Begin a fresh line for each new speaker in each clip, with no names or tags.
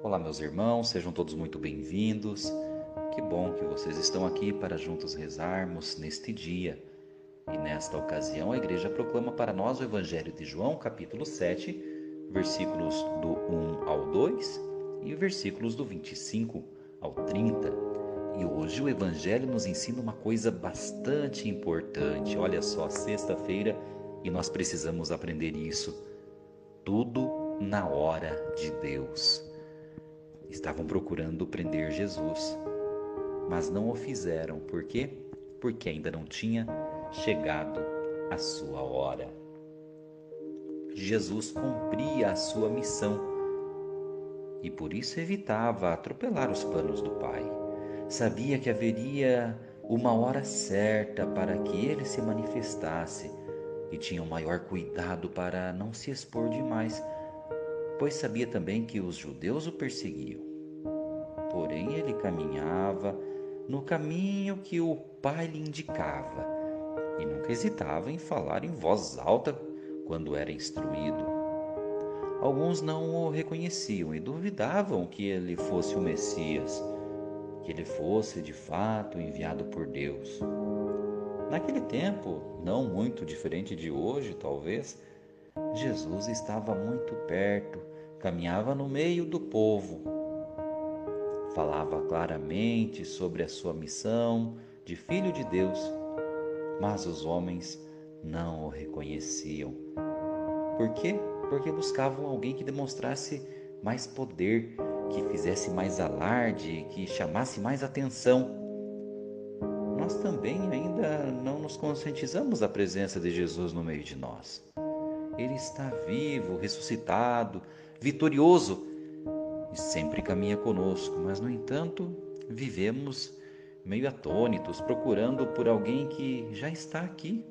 Olá, meus irmãos, sejam todos muito bem-vindos. Que bom que vocês estão aqui para juntos rezarmos neste dia. E nesta ocasião, a igreja proclama para nós o Evangelho de João, capítulo 7, versículos do 1 ao 2 e versículos do 25 ao 30. E hoje o Evangelho nos ensina uma coisa bastante importante. Olha só, sexta-feira e nós precisamos aprender isso. Tudo na hora de Deus. Estavam procurando prender Jesus, mas não o fizeram. Por quê? Porque ainda não tinha chegado a sua hora. Jesus cumpria a sua missão e por isso evitava atropelar os planos do Pai. Sabia que haveria uma hora certa para que ele se manifestasse e tinha o maior cuidado para não se expor demais pois sabia também que os judeus o perseguiam. Porém, ele caminhava no caminho que o Pai lhe indicava e nunca hesitava em falar em voz alta quando era instruído. Alguns não o reconheciam e duvidavam que ele fosse o Messias, que ele fosse de fato enviado por Deus. Naquele tempo, não muito diferente de hoje, talvez, Jesus estava muito perto, caminhava no meio do povo, falava claramente sobre a sua missão de Filho de Deus, mas os homens não o reconheciam. Por quê? Porque buscavam alguém que demonstrasse mais poder, que fizesse mais alarde, que chamasse mais atenção. Nós também ainda não nos conscientizamos da presença de Jesus no meio de nós. Ele está vivo, ressuscitado, vitorioso e sempre caminha conosco, mas no entanto, vivemos meio atônitos, procurando por alguém que já está aqui.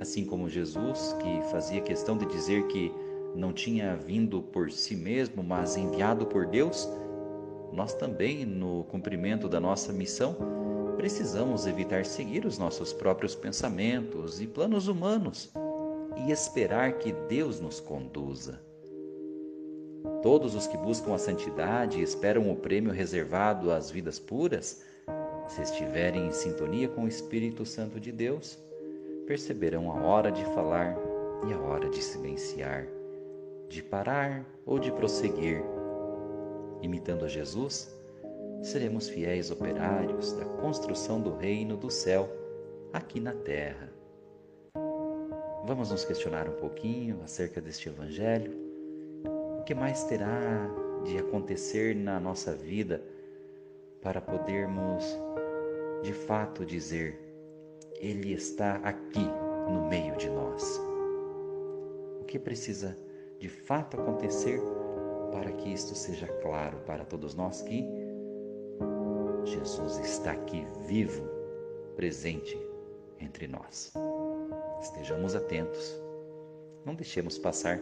Assim como Jesus, que fazia questão de dizer que não tinha vindo por si mesmo, mas enviado por Deus, nós também, no cumprimento da nossa missão, precisamos evitar seguir os nossos próprios pensamentos e planos humanos e esperar que Deus nos conduza. Todos os que buscam a santidade e esperam o prêmio reservado às vidas puras, se estiverem em sintonia com o Espírito Santo de Deus, perceberão a hora de falar e a hora de silenciar, de parar ou de prosseguir. Imitando a Jesus, seremos fiéis operários da construção do reino do céu aqui na terra. Vamos nos questionar um pouquinho acerca deste Evangelho. O que mais terá de acontecer na nossa vida para podermos de fato dizer: Ele está aqui no meio de nós? O que precisa de fato acontecer para que isto seja claro para todos nós que Jesus está aqui vivo, presente entre nós? Estejamos atentos. Não deixemos passar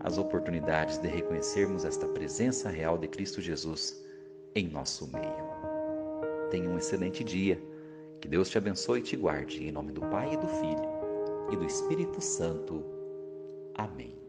as oportunidades de reconhecermos esta presença real de Cristo Jesus em nosso meio. Tenha um excelente dia. Que Deus te abençoe e te guarde. Em nome do Pai e do Filho e do Espírito Santo. Amém.